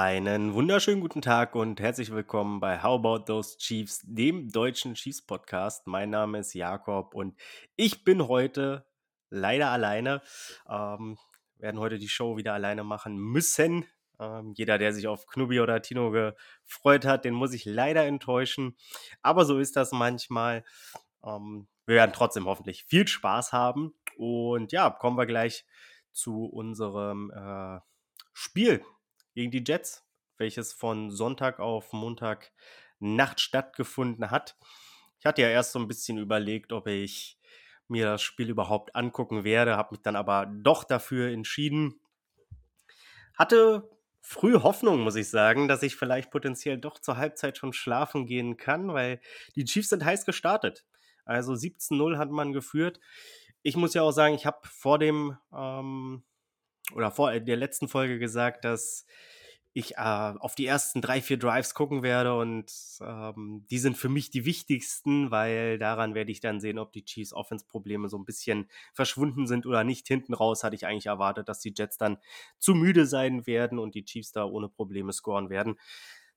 Einen wunderschönen guten Tag und herzlich willkommen bei How About Those Chiefs, dem deutschen Chiefs Podcast. Mein Name ist Jakob und ich bin heute leider alleine. Ähm, werden heute die Show wieder alleine machen müssen. Ähm, jeder, der sich auf Knubi oder Tino gefreut hat, den muss ich leider enttäuschen. Aber so ist das manchmal. Ähm, wir werden trotzdem hoffentlich viel Spaß haben. Und ja, kommen wir gleich zu unserem äh, Spiel gegen die Jets, welches von Sonntag auf Montag Nacht stattgefunden hat. Ich hatte ja erst so ein bisschen überlegt, ob ich mir das Spiel überhaupt angucken werde, habe mich dann aber doch dafür entschieden. Hatte früh Hoffnung, muss ich sagen, dass ich vielleicht potenziell doch zur Halbzeit schon schlafen gehen kann, weil die Chiefs sind heiß gestartet. Also 17-0 hat man geführt. Ich muss ja auch sagen, ich habe vor dem ähm, oder vor der letzten Folge gesagt, dass ich äh, auf die ersten drei, vier Drives gucken werde und ähm, die sind für mich die wichtigsten, weil daran werde ich dann sehen, ob die Chiefs Offense-Probleme so ein bisschen verschwunden sind oder nicht. Hinten raus hatte ich eigentlich erwartet, dass die Jets dann zu müde sein werden und die Chiefs da ohne Probleme scoren werden.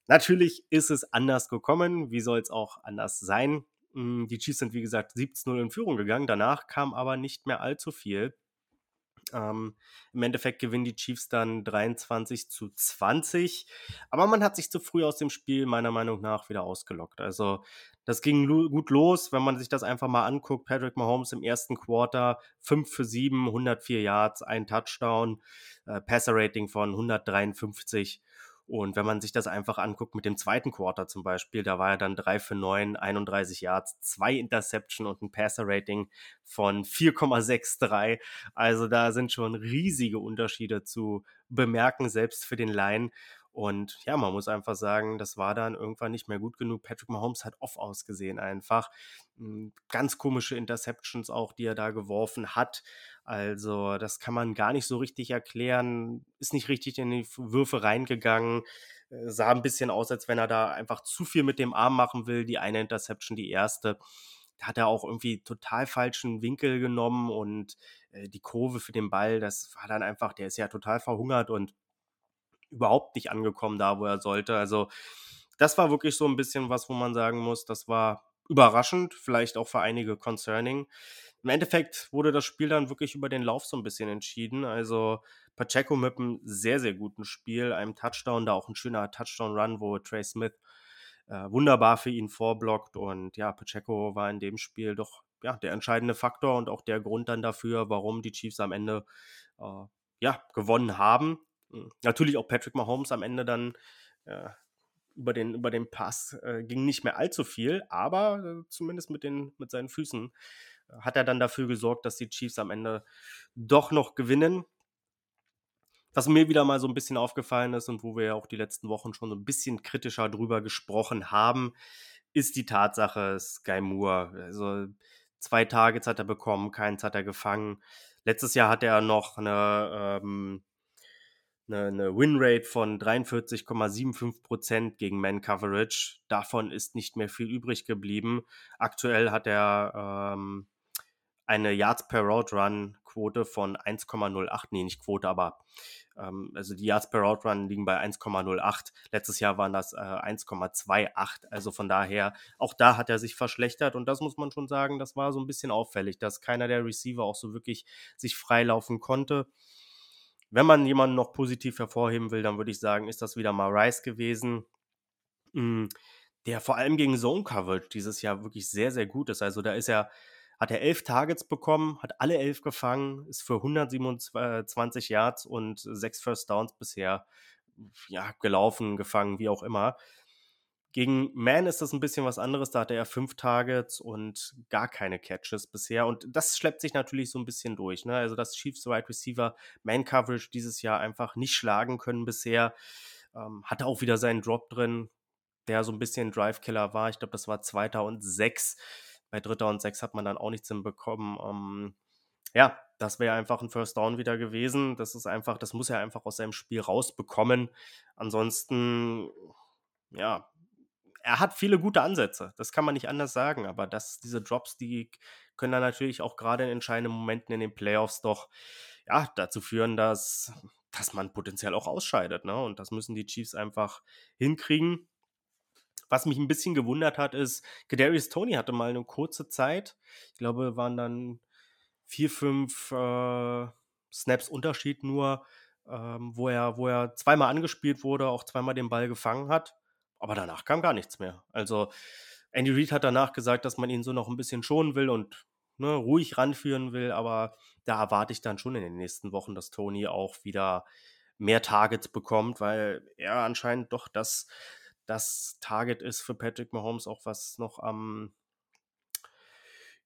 Natürlich ist es anders gekommen. Wie soll es auch anders sein? Hm, die Chiefs sind, wie gesagt, 17-0 in Führung gegangen. Danach kam aber nicht mehr allzu viel. Ähm, Im Endeffekt gewinnen die Chiefs dann 23 zu 20. Aber man hat sich zu früh aus dem Spiel meiner Meinung nach wieder ausgelockt. Also das ging lo gut los, wenn man sich das einfach mal anguckt. Patrick Mahomes im ersten Quarter 5 für 7, 104 Yards, ein Touchdown, äh, Passer-Rating von 153. Und wenn man sich das einfach anguckt mit dem zweiten Quarter zum Beispiel, da war er dann 3 für 9, 31 Yards, zwei Interception und ein Passer-Rating von 4,63. Also da sind schon riesige Unterschiede zu bemerken, selbst für den Line. Und ja, man muss einfach sagen, das war dann irgendwann nicht mehr gut genug. Patrick Mahomes hat off ausgesehen einfach. Hm, ganz komische Interceptions auch, die er da geworfen hat. Also das kann man gar nicht so richtig erklären. Ist nicht richtig in die Würfe reingegangen. Äh, sah ein bisschen aus, als wenn er da einfach zu viel mit dem Arm machen will. Die eine Interception, die erste. Da hat er auch irgendwie total falschen Winkel genommen und äh, die Kurve für den Ball, das war dann einfach, der ist ja total verhungert und überhaupt nicht angekommen da, wo er sollte. Also das war wirklich so ein bisschen was, wo man sagen muss, das war überraschend, vielleicht auch für einige concerning. Im Endeffekt wurde das Spiel dann wirklich über den Lauf so ein bisschen entschieden. Also Pacheco mit einem sehr, sehr guten Spiel, einem Touchdown, da auch ein schöner Touchdown-Run, wo Trey Smith äh, wunderbar für ihn vorblockt. Und ja, Pacheco war in dem Spiel doch ja, der entscheidende Faktor und auch der Grund dann dafür, warum die Chiefs am Ende äh, ja, gewonnen haben. Hm, natürlich auch Patrick Mahomes am Ende dann äh, über, den, über den Pass äh, ging nicht mehr allzu viel, aber äh, zumindest mit, den, mit seinen Füßen äh, hat er dann dafür gesorgt, dass die Chiefs am Ende doch noch gewinnen. Was mir wieder mal so ein bisschen aufgefallen ist und wo wir ja auch die letzten Wochen schon so ein bisschen kritischer drüber gesprochen haben, ist die Tatsache, Sky Moore. Also zwei Targets hat er bekommen, keins hat er gefangen. Letztes Jahr hatte er noch eine ähm, eine, eine Winrate von 43,75% gegen Man Coverage. Davon ist nicht mehr viel übrig geblieben. Aktuell hat er ähm, eine Yards per Route Run Quote von 1,08. Nee, nicht Quote, aber ähm, also die Yards per Route Run liegen bei 1,08. Letztes Jahr waren das äh, 1,28. Also von daher, auch da hat er sich verschlechtert und das muss man schon sagen, das war so ein bisschen auffällig, dass keiner der Receiver auch so wirklich sich freilaufen konnte. Wenn man jemanden noch positiv hervorheben will, dann würde ich sagen, ist das wieder mal Rice gewesen, hm, der vor allem gegen Zone Coverage dieses Jahr wirklich sehr, sehr gut ist. Also da ist er, hat er elf Targets bekommen, hat alle elf gefangen, ist für 127 Yards und sechs First Downs bisher ja, gelaufen, gefangen, wie auch immer. Gegen Man ist das ein bisschen was anderes. Da hatte er fünf Targets und gar keine Catches bisher. Und das schleppt sich natürlich so ein bisschen durch. Ne? Also, dass Chiefs Wide Receiver Man Coverage dieses Jahr einfach nicht schlagen können bisher. Ähm, hatte auch wieder seinen Drop drin, der so ein bisschen Drive-Killer war. Ich glaube, das war Zweiter und Sechs. Bei Dritter und Sechs hat man dann auch nichts hinbekommen. Ähm, ja, das wäre einfach ein First Down wieder gewesen. Das ist einfach, das muss er einfach aus seinem Spiel rausbekommen. Ansonsten, ja, er hat viele gute Ansätze, das kann man nicht anders sagen, aber das diese Drops, die können dann natürlich auch gerade in entscheidenden Momenten in den Playoffs doch, ja, dazu führen, dass dass man potenziell auch ausscheidet, ne? Und das müssen die Chiefs einfach hinkriegen. Was mich ein bisschen gewundert hat, ist, Kadarius Toney hatte mal eine kurze Zeit, ich glaube, waren dann vier, fünf äh, Snaps Unterschied nur, ähm, wo, er, wo er zweimal angespielt wurde, auch zweimal den Ball gefangen hat. Aber danach kam gar nichts mehr. Also Andy Reid hat danach gesagt, dass man ihn so noch ein bisschen schonen will und ne, ruhig ranführen will, aber da erwarte ich dann schon in den nächsten Wochen, dass Tony auch wieder mehr Targets bekommt, weil er anscheinend doch das, das Target ist für Patrick Mahomes auch was noch am,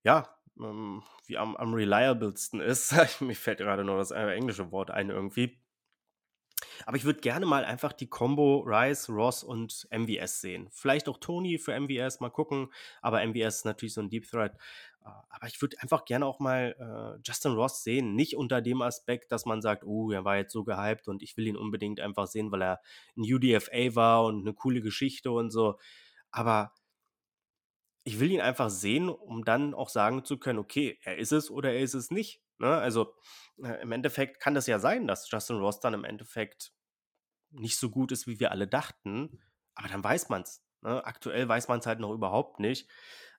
ja, ähm, wie am, am reliablesten ist. Mir fällt gerade nur das englische Wort ein irgendwie. Aber ich würde gerne mal einfach die Combo Rice, Ross und MVS sehen. Vielleicht auch Tony für MVS, mal gucken. Aber MVS ist natürlich so ein Deep Threat. Äh, aber ich würde einfach gerne auch mal äh, Justin Ross sehen. Nicht unter dem Aspekt, dass man sagt, oh, er war jetzt so gehypt und ich will ihn unbedingt einfach sehen, weil er ein UDFA war und eine coole Geschichte und so. Aber ich will ihn einfach sehen, um dann auch sagen zu können, okay, er ist es oder er ist es nicht. Ne? Also äh, im Endeffekt kann das ja sein, dass Justin Ross dann im Endeffekt nicht so gut ist, wie wir alle dachten. Aber dann weiß man es. Ne? Aktuell weiß man es halt noch überhaupt nicht.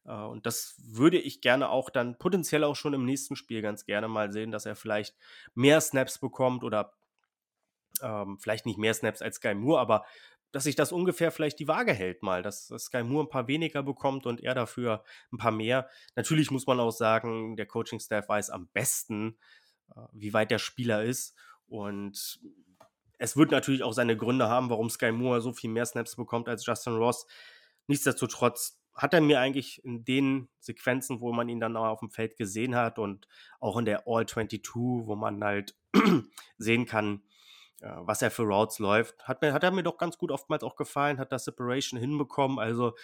Äh, und das würde ich gerne auch dann potenziell auch schon im nächsten Spiel ganz gerne mal sehen, dass er vielleicht mehr Snaps bekommt oder ähm, vielleicht nicht mehr Snaps als Sky Moore, aber dass sich das ungefähr vielleicht die Waage hält mal, dass, Sky Moore ein paar weniger bekommt und er dafür ein paar mehr. Natürlich muss man auch sagen, der Coaching-Staff weiß am besten, äh, wie weit der Spieler ist und es wird natürlich auch seine Gründe haben, warum Sky Moore so viel mehr Snaps bekommt als Justin Ross. Nichtsdestotrotz hat er mir eigentlich in den Sequenzen, wo man ihn dann auch auf dem Feld gesehen hat und auch in der All 22, wo man halt sehen kann, was er für Routes läuft, hat, hat er mir doch ganz gut oftmals auch gefallen, hat das Separation hinbekommen. Also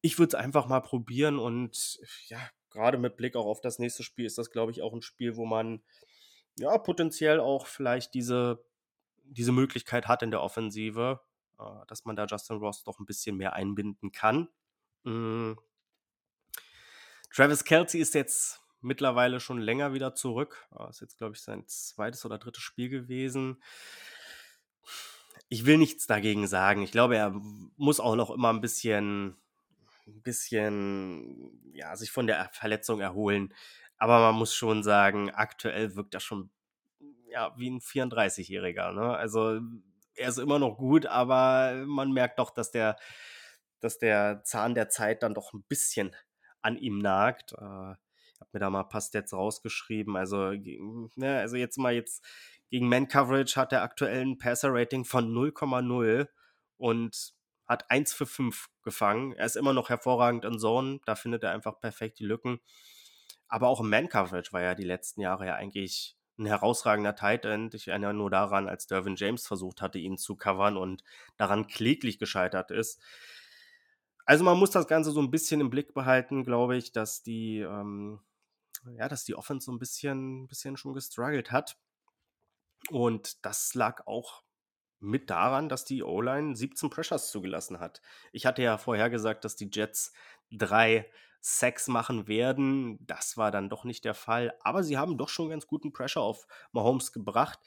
ich würde es einfach mal probieren und ja, gerade mit Blick auch auf das nächste Spiel ist das, glaube ich, auch ein Spiel, wo man ja potenziell auch vielleicht diese, diese Möglichkeit hat in der Offensive, äh, dass man da Justin Ross doch ein bisschen mehr einbinden kann. Mhm. Travis Kelsey ist jetzt mittlerweile schon länger wieder zurück. Das ist jetzt, glaube ich, sein zweites oder drittes Spiel gewesen. Ich will nichts dagegen sagen. Ich glaube, er muss auch noch immer ein bisschen, ein bisschen, ja, sich von der Verletzung erholen. Aber man muss schon sagen, aktuell wirkt er schon, ja, wie ein 34-Jähriger. Ne? Also, er ist immer noch gut, aber man merkt doch, dass der, dass der Zahn der Zeit dann doch ein bisschen an ihm nagt. Äh, habe mir da mal Stats rausgeschrieben. Also, ne, also jetzt mal jetzt gegen Man Coverage hat er aktuell ein Passer-Rating von 0,0 und hat 1 für 5 gefangen. Er ist immer noch hervorragend in Zone, da findet er einfach perfekt die Lücken. Aber auch im Man-Coverage war er die letzten Jahre ja eigentlich ein herausragender Tight End. Ich erinnere nur daran, als Dervin James versucht hatte, ihn zu covern und daran kläglich gescheitert ist. Also man muss das Ganze so ein bisschen im Blick behalten, glaube ich, dass die, ähm, ja, dass die Offense so ein bisschen, bisschen schon gestruggelt hat. Und das lag auch mit daran, dass die O-Line 17 Pressures zugelassen hat. Ich hatte ja vorher gesagt, dass die Jets drei Sacks machen werden. Das war dann doch nicht der Fall. Aber sie haben doch schon ganz guten Pressure auf Mahomes gebracht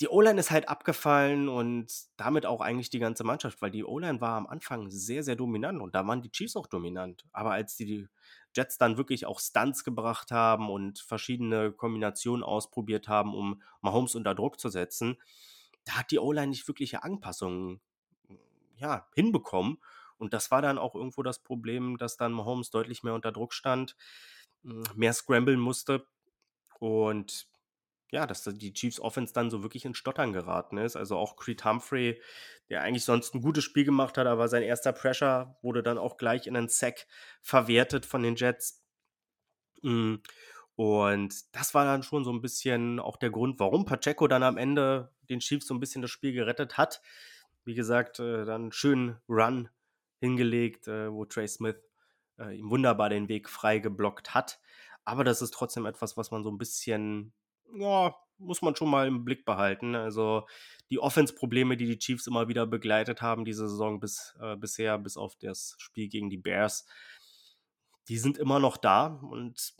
die O-Line ist halt abgefallen und damit auch eigentlich die ganze Mannschaft, weil die O-Line war am Anfang sehr, sehr dominant und da waren die Chiefs auch dominant. Aber als die Jets dann wirklich auch Stunts gebracht haben und verschiedene Kombinationen ausprobiert haben, um Mahomes unter Druck zu setzen, da hat die O-Line nicht wirkliche Anpassungen ja, hinbekommen. Und das war dann auch irgendwo das Problem, dass dann Mahomes deutlich mehr unter Druck stand, mehr scramblen musste. Und ja, dass die Chiefs Offense dann so wirklich in Stottern geraten ist. Also auch Creed Humphrey, der eigentlich sonst ein gutes Spiel gemacht hat, aber sein erster Pressure wurde dann auch gleich in einen Sack verwertet von den Jets. Mm, und das war dann schon so ein bisschen auch der Grund, warum Pacheco dann am Ende den Chiefs so ein bisschen das Spiel gerettet hat. Wie gesagt, äh, dann einen schönen Run hingelegt, äh, wo Trey Smith äh, ihm wunderbar den Weg frei geblockt hat. Aber das ist trotzdem etwas, was man so ein bisschen ja, muss man schon mal im Blick behalten. Also die Offense-Probleme, die die Chiefs immer wieder begleitet haben, diese Saison bis, äh, bisher, bis auf das Spiel gegen die Bears, die sind immer noch da. Und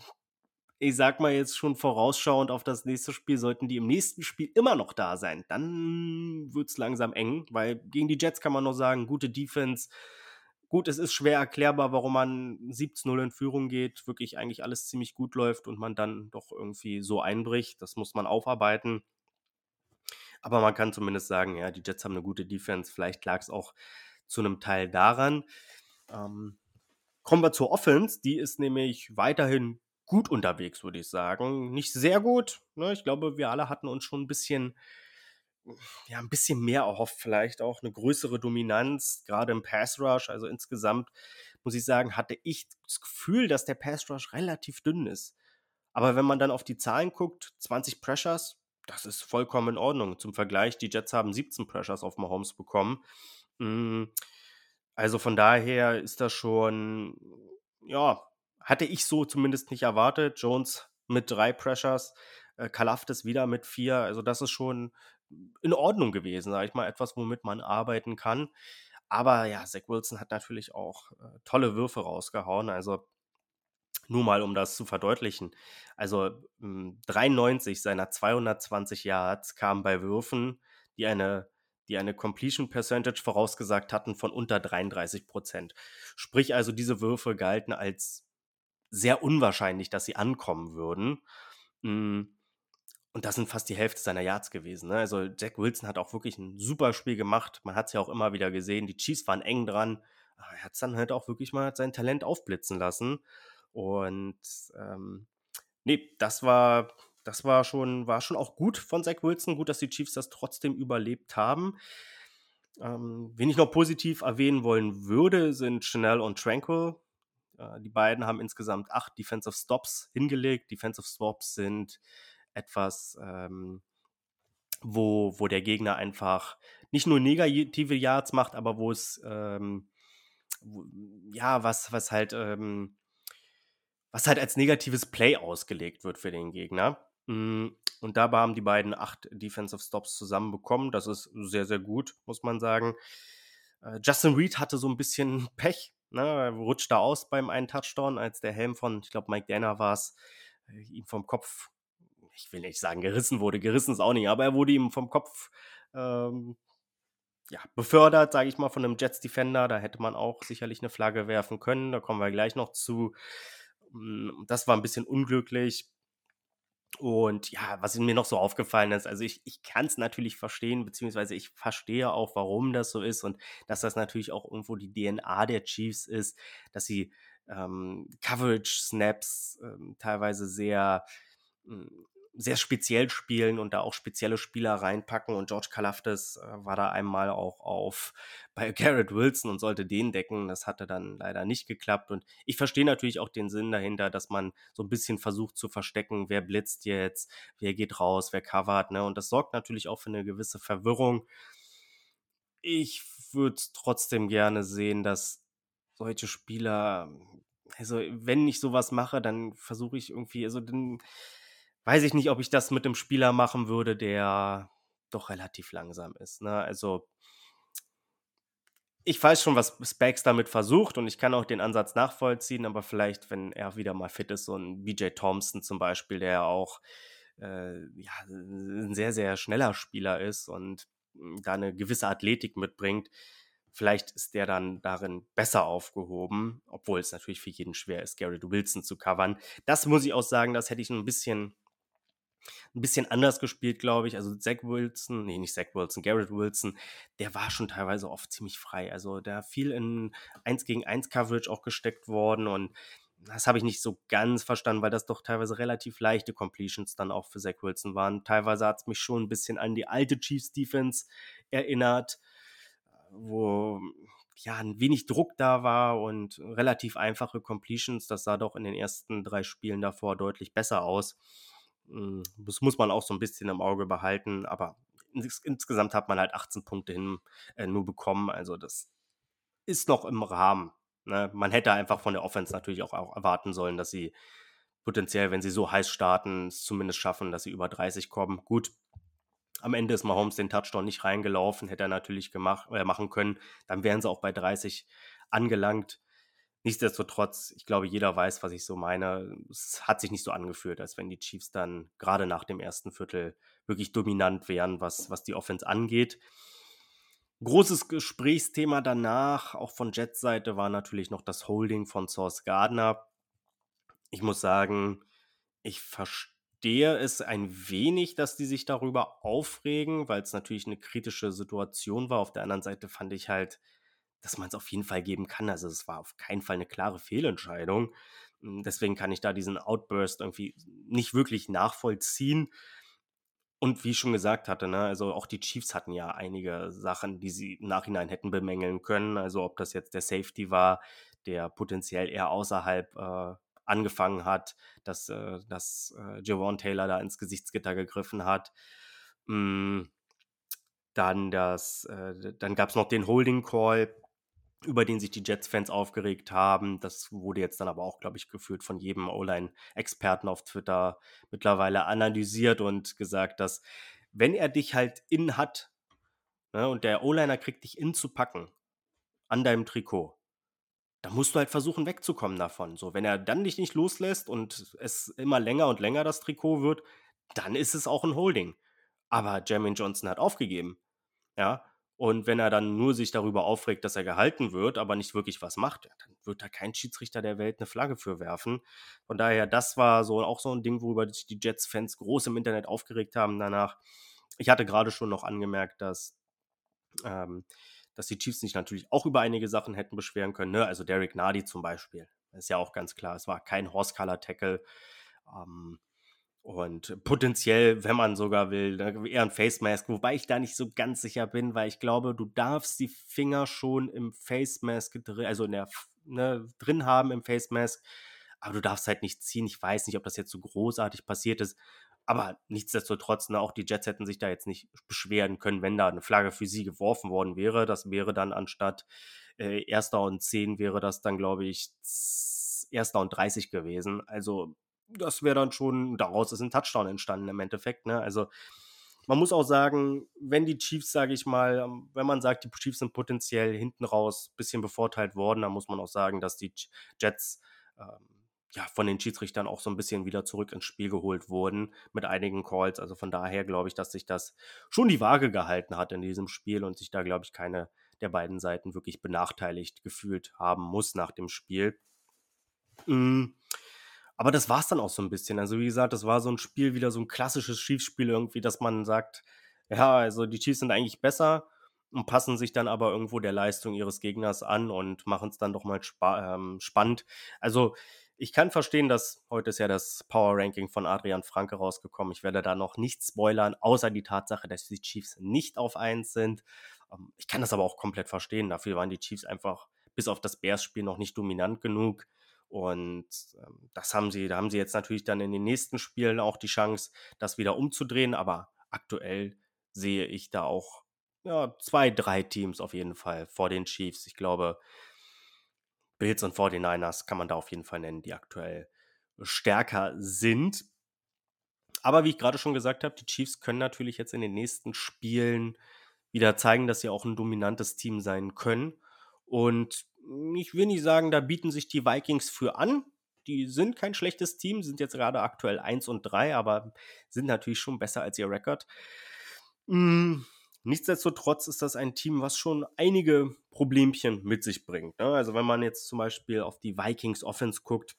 ich sag mal jetzt schon vorausschauend auf das nächste Spiel, sollten die im nächsten Spiel immer noch da sein, dann wird es langsam eng, weil gegen die Jets kann man noch sagen, gute Defense. Gut, es ist schwer erklärbar, warum man 17-0 in Führung geht, wirklich eigentlich alles ziemlich gut läuft und man dann doch irgendwie so einbricht. Das muss man aufarbeiten. Aber man kann zumindest sagen, ja, die Jets haben eine gute Defense. Vielleicht lag es auch zu einem Teil daran. Ähm, kommen wir zur Offense. Die ist nämlich weiterhin gut unterwegs, würde ich sagen. Nicht sehr gut. Ne? Ich glaube, wir alle hatten uns schon ein bisschen, ja, ein bisschen mehr erhofft, vielleicht auch eine größere Dominanz, gerade im Pass Rush. Also insgesamt muss ich sagen, hatte ich das Gefühl, dass der Pass Rush relativ dünn ist. Aber wenn man dann auf die Zahlen guckt, 20 Pressures, das ist vollkommen in Ordnung. Zum Vergleich, die Jets haben 17 Pressures auf Mahomes bekommen. Hm, also von daher ist das schon, ja, hatte ich so zumindest nicht erwartet. Jones mit drei Pressures, äh, Kalaftis wieder mit vier. Also das ist schon in Ordnung gewesen, sage ich mal. Etwas, womit man arbeiten kann. Aber ja, Zach Wilson hat natürlich auch äh, tolle Würfe rausgehauen. Also nur mal, um das zu verdeutlichen. Also 93 hm, seiner 220 Yards kamen bei Würfen, die eine, die eine Completion Percentage vorausgesagt hatten von unter 33 Prozent. Sprich also, diese Würfe galten als sehr unwahrscheinlich, dass sie ankommen würden. Hm, und das sind fast die Hälfte seiner Yards gewesen. Ne? Also Jack Wilson hat auch wirklich ein super Spiel gemacht. Man hat es ja auch immer wieder gesehen. Die Chiefs waren eng dran. Aber er hat es dann halt auch wirklich mal sein Talent aufblitzen lassen. Und ähm, nee, das war, das war schon, war schon auch gut von Zach Wilson. Gut, dass die Chiefs das trotzdem überlebt haben. Ähm, wen ich noch positiv erwähnen wollen würde, sind Chanel und Tranquil. Äh, die beiden haben insgesamt acht Defensive Stops hingelegt. Defensive Stops sind etwas, ähm, wo, wo der Gegner einfach nicht nur negative Yards macht, aber wo es, ähm, wo, ja, was, was halt, ähm, was halt als negatives Play ausgelegt wird für den Gegner. Mm, und dabei haben die beiden acht Defensive Stops zusammenbekommen. Das ist sehr, sehr gut, muss man sagen. Äh, Justin Reed hatte so ein bisschen Pech. Ne? Er rutschte aus beim einen Touchdown, als der Helm von, ich glaube, Mike Danner war es, äh, ihm vom Kopf, ich will nicht sagen gerissen wurde, gerissen ist auch nicht, aber er wurde ihm vom Kopf ähm, ja, befördert, sage ich mal, von einem Jets Defender. Da hätte man auch sicherlich eine Flagge werfen können. Da kommen wir gleich noch zu. Hm, das war ein bisschen unglücklich. Und ja, was mir noch so aufgefallen ist, also ich, ich kann es natürlich verstehen, beziehungsweise ich verstehe auch, warum das so ist und dass das natürlich auch irgendwo die DNA der Chiefs ist, dass sie ähm, Coverage-Snaps ähm, teilweise sehr hm, sehr speziell spielen und da auch spezielle Spieler reinpacken. Und George Kalafdis äh, war da einmal auch auf bei Garrett Wilson und sollte den decken. Das hatte dann leider nicht geklappt. Und ich verstehe natürlich auch den Sinn dahinter, dass man so ein bisschen versucht zu verstecken, wer blitzt jetzt, wer geht raus, wer covert. Ne? Und das sorgt natürlich auch für eine gewisse Verwirrung. Ich würde trotzdem gerne sehen, dass solche Spieler, also wenn ich sowas mache, dann versuche ich irgendwie, also dann weiß ich nicht, ob ich das mit einem Spieler machen würde, der doch relativ langsam ist. Ne? Also ich weiß schon, was Spags damit versucht und ich kann auch den Ansatz nachvollziehen, aber vielleicht, wenn er wieder mal fit ist, so ein BJ Thompson zum Beispiel, der auch äh, ja, ein sehr, sehr schneller Spieler ist und da eine gewisse Athletik mitbringt, vielleicht ist der dann darin besser aufgehoben, obwohl es natürlich für jeden schwer ist, Garrett Wilson zu covern. Das muss ich auch sagen, das hätte ich ein bisschen ein bisschen anders gespielt, glaube ich. Also Zach Wilson, nee, nicht Zach Wilson, Garrett Wilson, der war schon teilweise oft ziemlich frei. Also der viel in 1 gegen 1 Coverage auch gesteckt worden und das habe ich nicht so ganz verstanden, weil das doch teilweise relativ leichte Completions dann auch für Zach Wilson waren. Teilweise hat es mich schon ein bisschen an die alte Chiefs Defense erinnert, wo ja ein wenig Druck da war und relativ einfache Completions. Das sah doch in den ersten drei Spielen davor deutlich besser aus. Hm, das muss man auch so ein bisschen im Auge behalten, aber ins insgesamt hat man halt 18 Punkte hin äh, nur bekommen. Also das ist noch im Rahmen. Ne? Man hätte einfach von der Offense natürlich auch, auch erwarten sollen, dass sie potenziell, wenn sie so heiß starten, es zumindest schaffen, dass sie über 30 kommen. Gut, am Ende ist Mahomes den Touchdown nicht reingelaufen, hätte er natürlich gemacht, äh, machen können. Dann wären sie auch bei 30 angelangt. Nichtsdestotrotz, ich glaube, jeder weiß, was ich so meine. Es hat sich nicht so angefühlt, als wenn die Chiefs dann gerade nach dem ersten Viertel wirklich dominant wären, was, was die Offense angeht. Großes Gesprächsthema danach, auch von Jets Seite, war natürlich noch das Holding von Source Gardner. Ich muss sagen, ich verstehe es ein wenig, dass die sich darüber aufregen, weil es natürlich eine kritische Situation war. Auf der anderen Seite fand ich halt, dass man es auf jeden Fall geben kann. Also es war auf keinen Fall eine klare Fehlentscheidung. Hm, deswegen kann ich da diesen Outburst irgendwie nicht wirklich nachvollziehen. Und wie ich schon gesagt hatte, ne, also auch die Chiefs hatten ja einige Sachen, die sie im Nachhinein hätten bemängeln können. Also ob das jetzt der Safety war, der potenziell eher außerhalb äh, angefangen hat, dass, äh, dass äh, Javon Taylor da ins Gesichtsgitter gegriffen hat. Mm, dann äh, dann gab es noch den Holding Call, über den sich die Jets-Fans aufgeregt haben. Das wurde jetzt dann aber auch, glaube ich, geführt von jedem O-Line-Experten auf Twitter mittlerweile analysiert und gesagt, dass wenn er dich halt in hat ne, und der O-Liner kriegt dich in zu packen an deinem Trikot, dann musst du halt versuchen wegzukommen davon. So, wenn er dann dich nicht loslässt und es immer länger und länger das Trikot wird, dann ist es auch ein Holding. Aber Jermaine Johnson hat aufgegeben. Ja, und wenn er dann nur sich darüber aufregt, dass er gehalten wird, aber nicht wirklich was macht, dann wird da kein Schiedsrichter der Welt eine Flagge für werfen. Von daher, das war so auch so ein Ding, worüber sich die Jets-Fans groß im Internet aufgeregt haben danach. Ich hatte gerade schon noch angemerkt, dass, ähm, dass die Chiefs sich natürlich auch über einige Sachen hätten beschweren können. Ne? Also Derek Nardi zum Beispiel. Ist ja auch ganz klar. Es war kein Horse-Color-Tackle. Ähm, und potenziell, wenn man sogar will, eher ein Face Mask, wobei ich da nicht so ganz sicher bin, weil ich glaube, du darfst die Finger schon im Face Mask drin, also in der, ne, drin haben im Face Mask, aber du darfst halt nicht ziehen. Ich weiß nicht, ob das jetzt so großartig passiert ist, aber nichtsdestotrotz, ne, auch die Jets hätten sich da jetzt nicht beschweren können, wenn da eine Flagge für sie geworfen worden wäre. Das wäre dann anstatt äh, Erster und 10 wäre das dann, glaube ich, Erster und 30 gewesen. Also das wäre dann schon, daraus ist ein Touchdown entstanden im Endeffekt. Ne? Also man muss auch sagen, wenn die Chiefs, sage ich mal, ähm, wenn man sagt, die Chiefs sind potenziell hinten raus ein bisschen bevorteilt worden, dann muss man auch sagen, dass die Jets ähm, ja, von den Schiedsrichtern auch so ein bisschen wieder zurück ins Spiel geholt wurden mit einigen Calls. Also von daher glaube ich, dass sich das schon die Waage gehalten hat in diesem Spiel und sich da, glaube ich, keine der beiden Seiten wirklich benachteiligt gefühlt haben muss nach dem Spiel. Mhm. Aber das war es dann auch so ein bisschen. Also, wie gesagt, das war so ein Spiel, wieder so ein klassisches Chiefs-Spiel irgendwie, dass man sagt, ja, also die Chiefs sind eigentlich besser und passen sich dann aber irgendwo der Leistung ihres Gegners an und machen es dann doch mal spa ähm, spannend. Also, ich kann verstehen, dass heute ist ja das Power Ranking von Adrian Franke rausgekommen. Ich werde da noch nicht spoilern, außer die Tatsache, dass die Chiefs nicht auf 1 sind. Ähm, ich kann das aber auch komplett verstehen. Dafür waren die Chiefs einfach bis auf das Bears-Spiel noch nicht dominant genug. Und ähm, das haben sie, da haben sie jetzt natürlich dann in den nächsten Spielen auch die Chance, das wieder umzudrehen. Aber aktuell sehe ich da auch ja, zwei, drei Teams auf jeden Fall vor den Chiefs. Ich glaube, Bills und 49ers kann man da auf jeden Fall nennen, die aktuell stärker sind. Aber wie ich gerade schon gesagt habe, die Chiefs können natürlich jetzt in den nächsten Spielen wieder zeigen, dass sie auch ein dominantes Team sein können. Und ich will nicht sagen, da bieten sich die Vikings für an. Die sind kein schlechtes Team, sind jetzt gerade aktuell 1 und 3, aber sind natürlich schon besser als ihr Rekord. Hm, nichtsdestotrotz ist das ein Team, was schon einige Problemchen mit sich bringt. Ne? Also wenn man jetzt zum Beispiel auf die Vikings Offense guckt,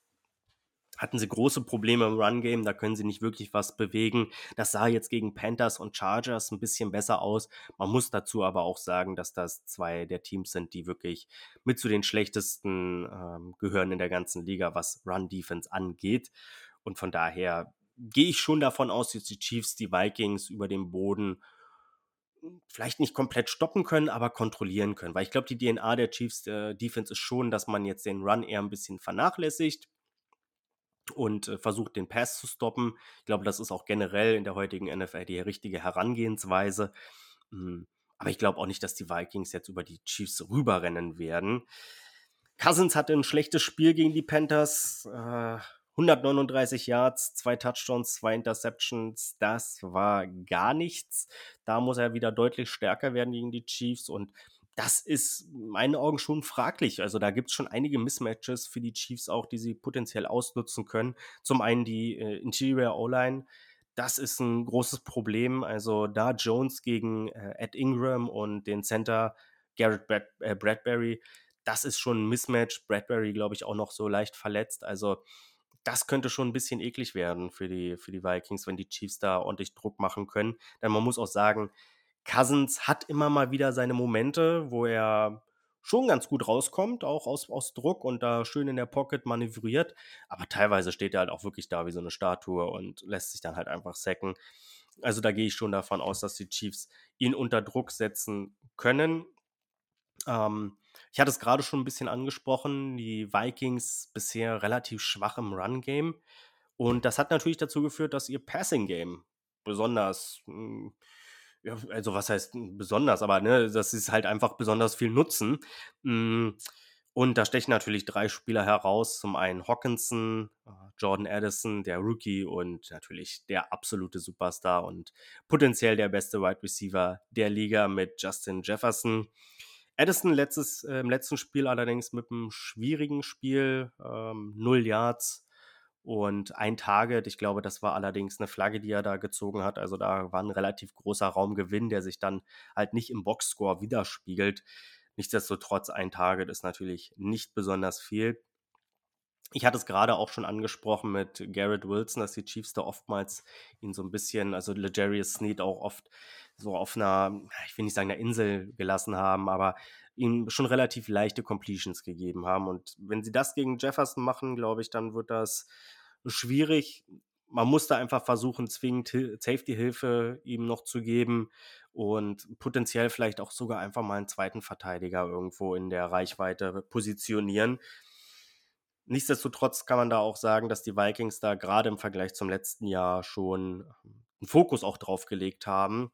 hatten sie große Probleme im Run-Game, da können sie nicht wirklich was bewegen. Das sah jetzt gegen Panthers und Chargers ein bisschen besser aus. Man muss dazu aber auch sagen, dass das zwei der Teams sind, die wirklich mit zu den schlechtesten ähm, gehören in der ganzen Liga, was Run-Defense angeht. Und von daher gehe ich schon davon aus, dass die Chiefs die Vikings über den Boden vielleicht nicht komplett stoppen können, aber kontrollieren können. Weil ich glaube, die DNA der Chiefs äh, Defense ist schon, dass man jetzt den Run eher ein bisschen vernachlässigt und äh, versucht, den Pass zu stoppen. Ich glaube, das ist auch generell in der heutigen NFL die richtige Herangehensweise. Hm, aber ich glaube auch nicht, dass die Vikings jetzt über die Chiefs rüberrennen werden. Cousins hatte ein schlechtes Spiel gegen die Panthers. Äh, 139 Yards, zwei Touchdowns, zwei Interceptions, das war gar nichts. Da muss er wieder deutlich stärker werden gegen die Chiefs und das ist in meinen Augen schon fraglich. Also da gibt es schon einige Mismatches für die Chiefs auch, die sie potenziell ausnutzen können. Zum einen die äh, Interior O-Line. Das ist ein großes Problem. Also da Jones gegen äh, Ed Ingram und den Center Garrett Brad äh, Bradbury, das ist schon ein Mismatch. Bradbury, glaube ich, auch noch so leicht verletzt. Also das könnte schon ein bisschen eklig werden für die, für die Vikings, wenn die Chiefs da ordentlich Druck machen können. Denn man muss auch sagen, Cousins hat immer mal wieder seine Momente, wo er schon ganz gut rauskommt, auch aus, aus Druck und da schön in der Pocket manövriert. Aber teilweise steht er halt auch wirklich da wie so eine Statue und lässt sich dann halt einfach sacken. Also da gehe ich schon davon aus, dass die Chiefs ihn unter Druck setzen können. Ähm, ich hatte es gerade schon ein bisschen angesprochen, die Vikings bisher relativ schwach im Run-Game. Und das hat natürlich dazu geführt, dass ihr Passing-Game besonders mh, hm, ja, also was heißt besonders, aber ne, das ist halt einfach besonders viel Nutzen. Hm, und da stechen natürlich drei Spieler heraus. Zum einen Hawkinson, äh, Jordan Addison, der Rookie und natürlich der absolute Superstar und potenziell der beste Wide Receiver der Liga mit Justin Jefferson. Addison letztes, äh, im letzten Spiel allerdings mit einem schwierigen Spiel, ähm, null Yards, und ein Target, ich glaube, das war allerdings eine Flagge, die er da gezogen hat. Also da war ein relativ großer Raumgewinn, der sich dann halt nicht im Boxscore widerspiegelt. Nichtsdestotrotz, ein Target ist natürlich nicht besonders viel. Ich hatte es gerade auch schon angesprochen mit Garrett Wilson, dass die Chiefs da oftmals ihn so ein bisschen, also Legarius Sneed auch oft so auf einer, ich will nicht sagen einer Insel gelassen haben, aber ihm schon relativ leichte Completions gegeben haben. Und wenn sie das gegen Jefferson machen, glaube ich, dann wird das schwierig. Man muss da einfach versuchen, zwingend Safety-Hilfe ihm noch zu geben und potenziell vielleicht auch sogar einfach mal einen zweiten Verteidiger irgendwo in der Reichweite positionieren. Nichtsdestotrotz kann man da auch sagen, dass die Vikings da gerade im Vergleich zum letzten Jahr schon einen Fokus auch drauf gelegt haben,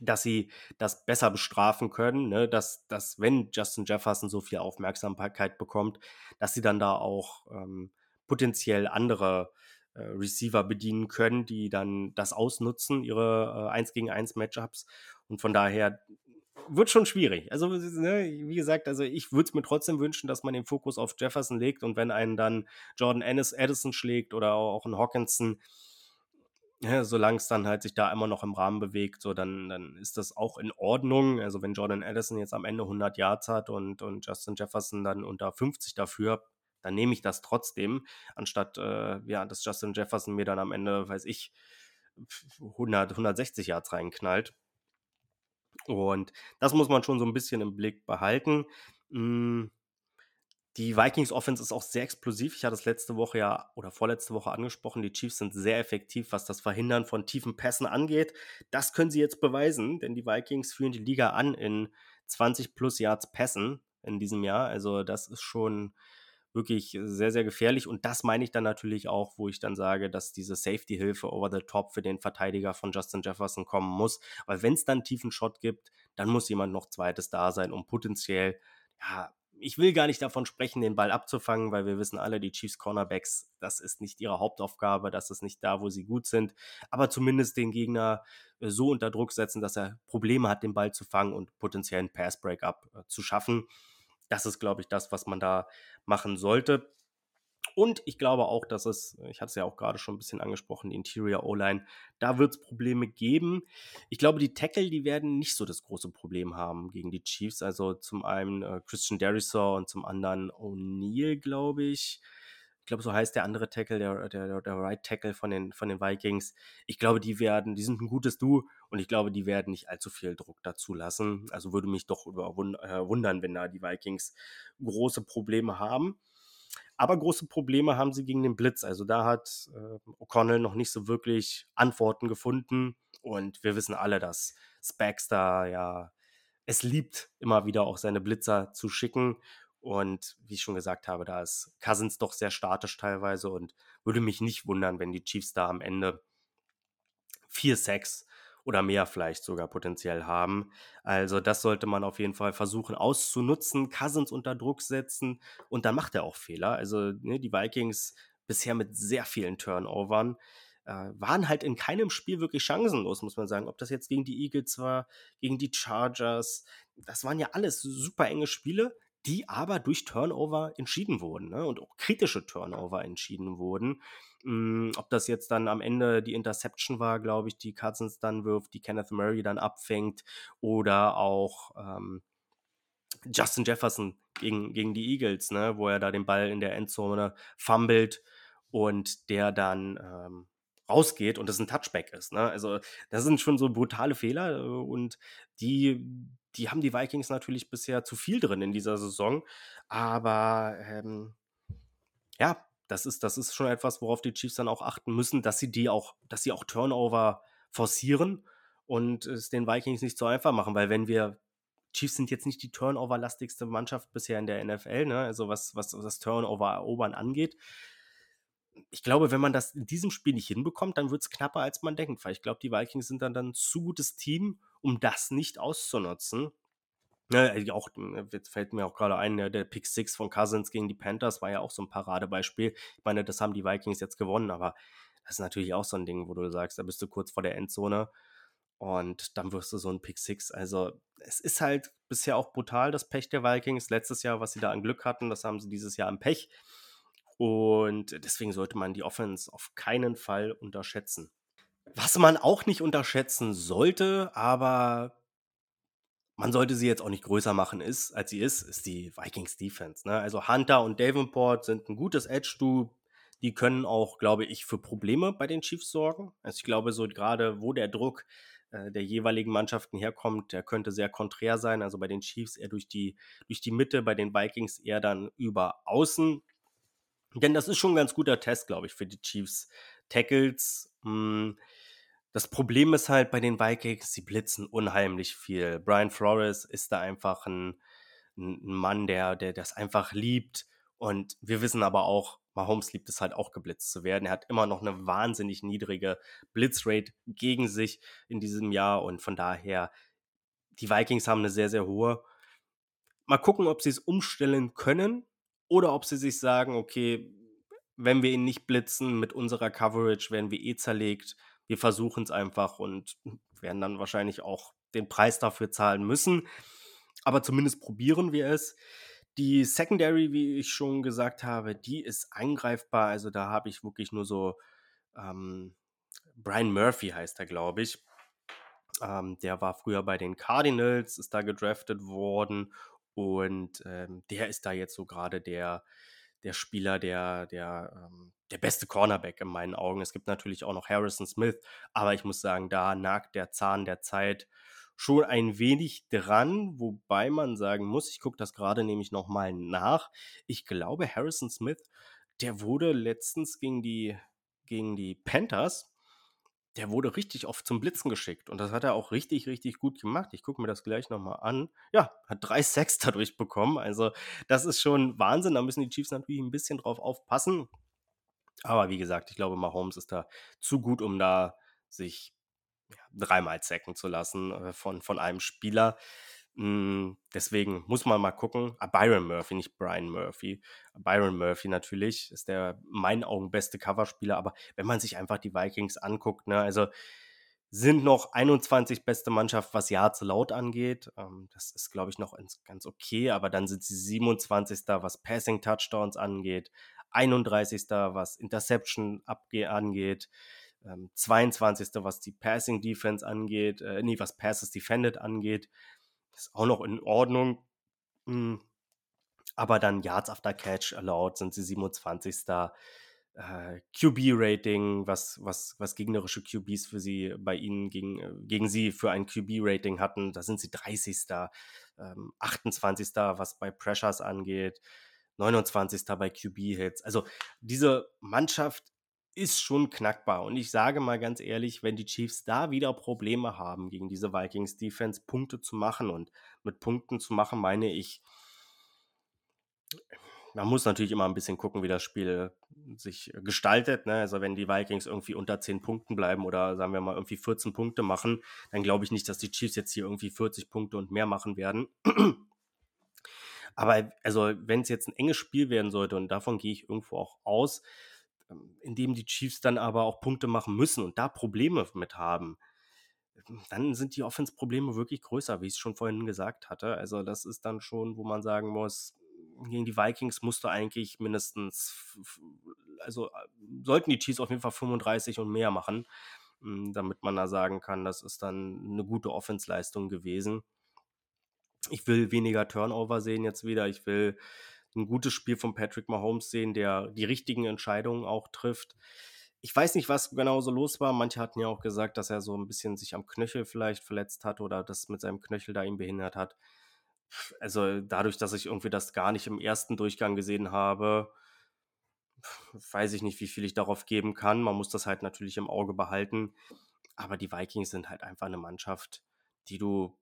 dass sie das besser bestrafen können, ne? dass, dass wenn Justin Jefferson so viel Aufmerksamkeit bekommt, dass sie dann da auch ähm, potenziell andere äh, Receiver bedienen können, die dann das ausnutzen, ihre äh, 1 gegen 1 Matchups. Und von daher wird schon schwierig. Also, ne, wie gesagt, also ich würde es mir trotzdem wünschen, dass man den Fokus auf Jefferson legt und wenn einen dann Jordan Addison schlägt oder auch ein Hawkinson, ja, solange es dann halt sich da immer noch im Rahmen bewegt, so dann, dann ist das auch in Ordnung. Also wenn Jordan Addison jetzt am Ende 100 Yards hat und, und Justin Jefferson dann unter 50 dafür, dann nehme ich das trotzdem, anstatt äh, ja, dass Justin Jefferson mir dann am Ende, weiß ich, 100, 160 Yards reinknallt. Und das muss man schon so ein bisschen im Blick behalten. Hm, die Vikings Offense ist auch sehr explosiv. Ich hatte es letzte Woche ja oder vorletzte Woche angesprochen. Die Chiefs sind sehr effektiv, was das Verhindern von tiefen Pässen angeht. Das können sie jetzt beweisen, denn die Vikings führen die Liga an in 20 plus Yards Pässen in diesem Jahr. Also das ist schon wirklich sehr, sehr gefährlich. Und das meine ich dann natürlich auch, wo ich dann sage, dass diese Safety-Hilfe over the top für den Verteidiger von Justin Jefferson kommen muss. Weil wenn es dann einen tiefen Shot gibt, dann muss jemand noch zweites da sein, um potenziell ja, ich will gar nicht davon sprechen, den Ball abzufangen, weil wir wissen alle, die Chiefs Cornerbacks, das ist nicht ihre Hauptaufgabe, das ist nicht da, wo sie gut sind, aber zumindest den Gegner äh, so unter Druck setzen, dass er Probleme hat, den Ball zu fangen und potenziell einen Pass-Breakup äh, zu schaffen. Das ist, glaube ich, das, was man da machen sollte. Und ich glaube auch, dass es, ich hatte es ja auch gerade schon ein bisschen angesprochen, die Interior O-Line, da wird es Probleme geben. Ich glaube, die Tackle, die werden nicht so das große Problem haben gegen die Chiefs. Also zum einen äh, Christian Derisor und zum anderen O'Neill, glaube ich. Ich glaube, so heißt der andere Tackle, der, der, der Right Tackle von den, von den Vikings. Ich glaube, die werden, die sind ein gutes Duo und ich glaube, die werden nicht allzu viel Druck dazu lassen. Also würde mich doch äh, wundern, wenn da die Vikings große Probleme haben. Aber große Probleme haben sie gegen den Blitz. Also da hat äh, O'Connell noch nicht so wirklich Antworten gefunden. Und wir wissen alle, dass Spaxter ja es liebt, immer wieder auch seine Blitzer zu schicken. Und wie ich schon gesagt habe, da ist Cousins doch sehr statisch teilweise und würde mich nicht wundern, wenn die Chiefs da am Ende vier Sacks oder mehr vielleicht sogar potenziell haben. Also das sollte man auf jeden Fall versuchen auszunutzen, Cousins unter Druck setzen und dann macht er auch Fehler. Also ne, die Vikings bisher mit sehr vielen Turnovern. Äh, waren halt in keinem Spiel wirklich chancenlos, muss man sagen. Ob das jetzt gegen die Eagles war, gegen die Chargers, das waren ja alles super enge Spiele, die aber durch Turnover entschieden wurden ne? und auch kritische Turnover entschieden wurden. Mm, ob das jetzt dann am Ende die Interception war, glaube ich, die Cousins dann wirft, die Kenneth Murray dann abfängt oder auch ähm, Justin Jefferson gegen, gegen die Eagles, ne? wo er da den Ball in der Endzone fummelt und der dann ähm, rausgeht und das ein Touchback ist. Ne? Also das sind schon so brutale Fehler äh, und die, die haben die Vikings natürlich bisher zu viel drin in dieser Saison. Aber ähm, ja, das ist, das ist schon etwas, worauf die Chiefs dann auch achten müssen, dass sie die auch, dass sie auch Turnover forcieren und es den Vikings nicht so einfach machen, weil wenn wir Chiefs sind jetzt nicht die Turnover-lastigste Mannschaft bisher in der NFL, ne? also was, was das Turnover-Erobern angeht. Ich glaube, wenn man das in diesem Spiel nicht hinbekommt, dann wird es knapper, als man denkt, weil ich glaube, die Vikings sind dann, dann ein zu gutes Team, um das nicht auszunutzen. Ja, ne, auch, jetzt fällt mir auch gerade ein, ne, der Pick 6 von Cousins gegen die Panthers war ja auch so ein Paradebeispiel. Ich meine, das haben die Vikings jetzt gewonnen, aber das ist natürlich auch so ein Ding, wo du sagst, da bist du kurz vor der Endzone und dann wirst du so ein Pick 6. Also, es ist halt bisher auch brutal, das Pech der Vikings. Letztes Jahr, was sie da an Glück hatten, das haben sie dieses Jahr am Pech. Und deswegen sollte man die Offense auf keinen Fall unterschätzen. Was man auch nicht unterschätzen sollte, aber man sollte sie jetzt auch nicht größer machen, ist, als sie ist, ist die Vikings Defense. Ne? Also Hunter und Davenport sind ein gutes Edge-Du. Die können auch, glaube ich, für Probleme bei den Chiefs sorgen. Also ich glaube, so gerade wo der Druck äh, der jeweiligen Mannschaften herkommt, der könnte sehr konträr sein. Also bei den Chiefs eher durch die, durch die Mitte, bei den Vikings eher dann über außen. Denn das ist schon ein ganz guter Test, glaube ich, für die Chiefs. Tackles, hm, das Problem ist halt bei den Vikings, sie blitzen unheimlich viel. Brian Flores ist da einfach ein, ein Mann, der, der das einfach liebt. Und wir wissen aber auch, Mahomes liebt es halt auch geblitzt zu werden. Er hat immer noch eine wahnsinnig niedrige Blitzrate gegen sich in diesem Jahr und von daher, die Vikings haben eine sehr, sehr hohe. Mal gucken, ob sie es umstellen können oder ob sie sich sagen, okay, wenn wir ihn nicht blitzen mit unserer Coverage, werden wir eh zerlegt wir versuchen es einfach und werden dann wahrscheinlich auch den Preis dafür zahlen müssen. Aber zumindest probieren wir es. Die Secondary, wie ich schon gesagt habe, die ist angreifbar. Also da habe ich wirklich nur so ähm, Brian Murphy heißt er, glaube ich. Ähm, der war früher bei den Cardinals, ist da gedraftet worden und ähm, der ist da jetzt so gerade der, der Spieler, der, der, ähm, der beste Cornerback in meinen Augen. Es gibt natürlich auch noch Harrison Smith, aber ich muss sagen, da nagt der Zahn der Zeit schon ein wenig dran, wobei man sagen muss, ich gucke das gerade nämlich nochmal nach. Ich glaube, Harrison Smith, der wurde letztens gegen die, gegen die Panthers der wurde richtig oft zum Blitzen geschickt. Und das hat er auch richtig, richtig gut gemacht. Ich gucke mir das gleich nochmal an. Ja, hat drei Sacks dadurch bekommen. Also, das ist schon Wahnsinn. Da müssen die Chiefs natürlich ein bisschen drauf aufpassen. Aber wie gesagt, ich glaube, Mahomes ist da zu gut, um da sich ja, dreimal sacken zu lassen äh, von, von einem Spieler. Hm, deswegen muss man mal gucken. Ah, Byron Murphy, nicht Brian Murphy. Byron Murphy natürlich ist der in meinen Augen beste Coverspieler, aber wenn man sich einfach die Vikings anguckt, ne, also sind noch 21 beste Mannschaft, was Yards laut angeht. Ähm, das ist, glaube ich, noch ganz okay, aber dann sind sie 27. was Passing Touchdowns angeht, 31. was Interception angeht. 22. Ähm, was die Passing Defense angeht, äh, nee, was Passes Defended angeht. Ist auch noch in Ordnung. Hm. Aber dann Yards after Catch allowed sind sie 27. Äh, QB-Rating, was, was, was gegnerische QBs für sie bei ihnen gegen, äh, gegen sie für ein QB-Rating hatten, da sind sie 30. Ähm, 28. was bei Pressures angeht, 29. bei QB-Hits. Also diese Mannschaft ist schon knackbar. Und ich sage mal ganz ehrlich, wenn die Chiefs da wieder Probleme haben, gegen diese Vikings Defense Punkte zu machen und mit Punkten zu machen, meine ich, man muss natürlich immer ein bisschen gucken, wie das Spiel sich gestaltet. Ne? Also wenn die Vikings irgendwie unter 10 Punkten bleiben oder sagen wir mal irgendwie 14 Punkte machen, dann glaube ich nicht, dass die Chiefs jetzt hier irgendwie 40 Punkte und mehr machen werden. Aber also wenn es jetzt ein enges Spiel werden sollte und davon gehe ich irgendwo auch aus, in dem die Chiefs dann aber auch Punkte machen müssen und da Probleme mit haben, dann sind die Offense-Probleme wirklich größer, wie ich es schon vorhin gesagt hatte. Also das ist dann schon, wo man sagen muss, gegen die Vikings musste eigentlich mindestens, also äh, sollten die Chiefs auf jeden Fall 35 und mehr machen, hm, damit man da sagen kann, das ist dann eine gute Offense-Leistung gewesen. Ich will weniger Turnover sehen jetzt wieder. Ich will ein gutes Spiel von Patrick Mahomes sehen, der die richtigen Entscheidungen auch trifft. Ich weiß nicht, was genau so los war. Manche hatten ja auch gesagt, dass er so ein bisschen sich am Knöchel vielleicht verletzt hat oder das mit seinem Knöchel da ihn behindert hat. Also dadurch, dass ich irgendwie das gar nicht im ersten Durchgang gesehen habe, weiß ich nicht, wie viel ich darauf geben kann. Man muss das halt natürlich im Auge behalten. Aber die Vikings sind halt einfach eine Mannschaft, die du,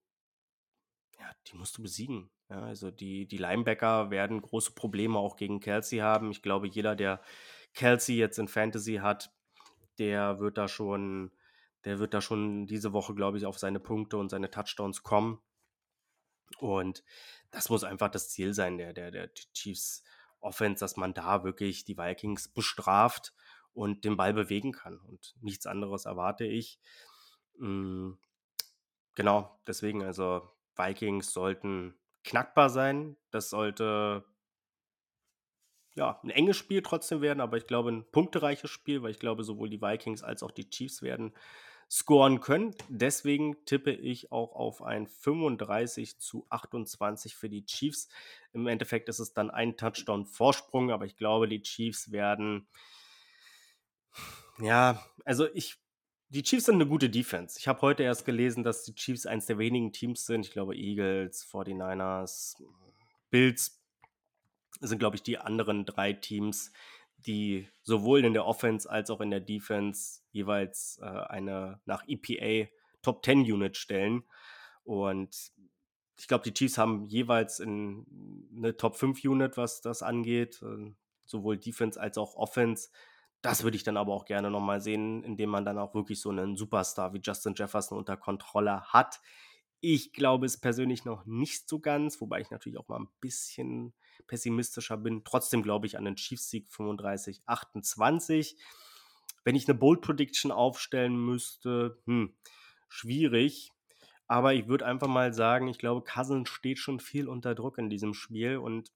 ja, die musst du besiegen. Ja, also die, die Linebacker werden große Probleme auch gegen Kelsey haben. Ich glaube, jeder, der Kelsey jetzt in Fantasy hat, der wird da schon, der wird da schon diese Woche, glaube ich, auf seine Punkte und seine Touchdowns kommen. Und das muss einfach das Ziel sein, der, der, der Chiefs Offense, dass man da wirklich die Vikings bestraft und den Ball bewegen kann. Und nichts anderes erwarte ich. Mhm. Genau, deswegen, also Vikings sollten knackbar sein. Das sollte ja, ein enges Spiel trotzdem werden, aber ich glaube ein punktereiches Spiel, weil ich glaube, sowohl die Vikings als auch die Chiefs werden scoren können. Deswegen tippe ich auch auf ein 35 zu 28 für die Chiefs. Im Endeffekt ist es dann ein Touchdown Vorsprung, aber ich glaube, die Chiefs werden ja, also ich die Chiefs sind eine gute Defense. Ich habe heute erst gelesen, dass die Chiefs eines der wenigen Teams sind. Ich glaube, Eagles, 49ers, Bills sind, glaube ich, die anderen drei Teams, die sowohl in der Offense als auch in der Defense jeweils äh, eine nach EPA Top 10 Unit stellen. Und ich glaube, die Chiefs haben jeweils in eine Top 5 Unit, was das angeht, äh, sowohl Defense als auch Offense. Das würde ich dann aber auch gerne nochmal sehen, indem man dann auch wirklich so einen Superstar wie Justin Jefferson unter Kontrolle hat. Ich glaube es persönlich noch nicht so ganz, wobei ich natürlich auch mal ein bisschen pessimistischer bin. Trotzdem glaube ich an den Chiefs-Sieg 35, 28. Wenn ich eine Bold Prediction aufstellen müsste, hm, schwierig. Aber ich würde einfach mal sagen, ich glaube, Cousins steht schon viel unter Druck in diesem Spiel und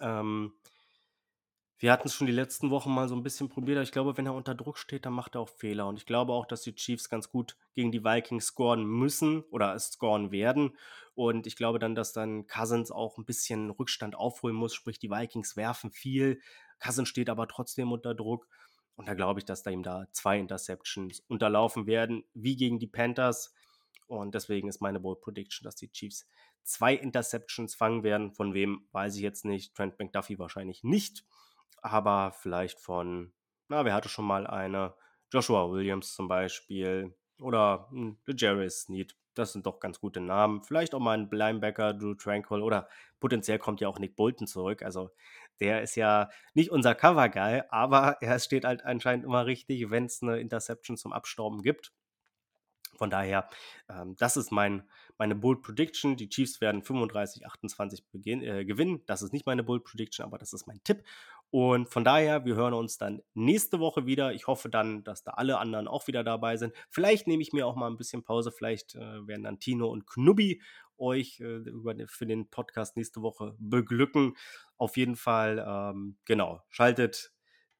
ähm, wir hatten es schon die letzten Wochen mal so ein bisschen probiert. Ich glaube, wenn er unter Druck steht, dann macht er auch Fehler. Und ich glaube auch, dass die Chiefs ganz gut gegen die Vikings scoren müssen oder es scoren werden. Und ich glaube dann, dass dann Cousins auch ein bisschen Rückstand aufholen muss. Sprich, die Vikings werfen viel. Cousins steht aber trotzdem unter Druck. Und da glaube ich, dass da ihm da zwei Interceptions unterlaufen werden, wie gegen die Panthers. Und deswegen ist meine Bold Prediction, dass die Chiefs zwei Interceptions fangen werden. Von wem weiß ich jetzt nicht. Trent McDuffie wahrscheinlich nicht aber vielleicht von, na, wer hatte schon mal eine? Joshua Williams zum Beispiel oder hm, Jerry Sneed. Das sind doch ganz gute Namen. Vielleicht auch mal ein Linebacker, Drew Tranquil oder potenziell kommt ja auch Nick Bolton zurück. Also der ist ja nicht unser Cover-Guy, aber er steht halt anscheinend immer richtig, wenn es eine Interception zum Abstauben gibt. Von daher, ähm, das ist mein, meine Bold Prediction. Die Chiefs werden 35, 28 beginn, äh, gewinnen. Das ist nicht meine Bold Prediction, aber das ist mein Tipp. Und von daher, wir hören uns dann nächste Woche wieder. Ich hoffe dann, dass da alle anderen auch wieder dabei sind. Vielleicht nehme ich mir auch mal ein bisschen Pause. Vielleicht äh, werden dann Tino und Knubi euch äh, über, für den Podcast nächste Woche beglücken. Auf jeden Fall, ähm, genau, schaltet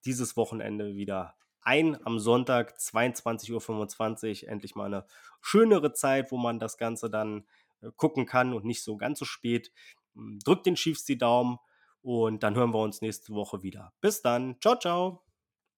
dieses Wochenende wieder ein am Sonntag 22.25 Uhr. Endlich mal eine schönere Zeit, wo man das Ganze dann äh, gucken kann und nicht so ganz so spät. Drückt den Chiefs die Daumen. Und dann hören wir uns nächste Woche wieder. Bis dann. Ciao, ciao.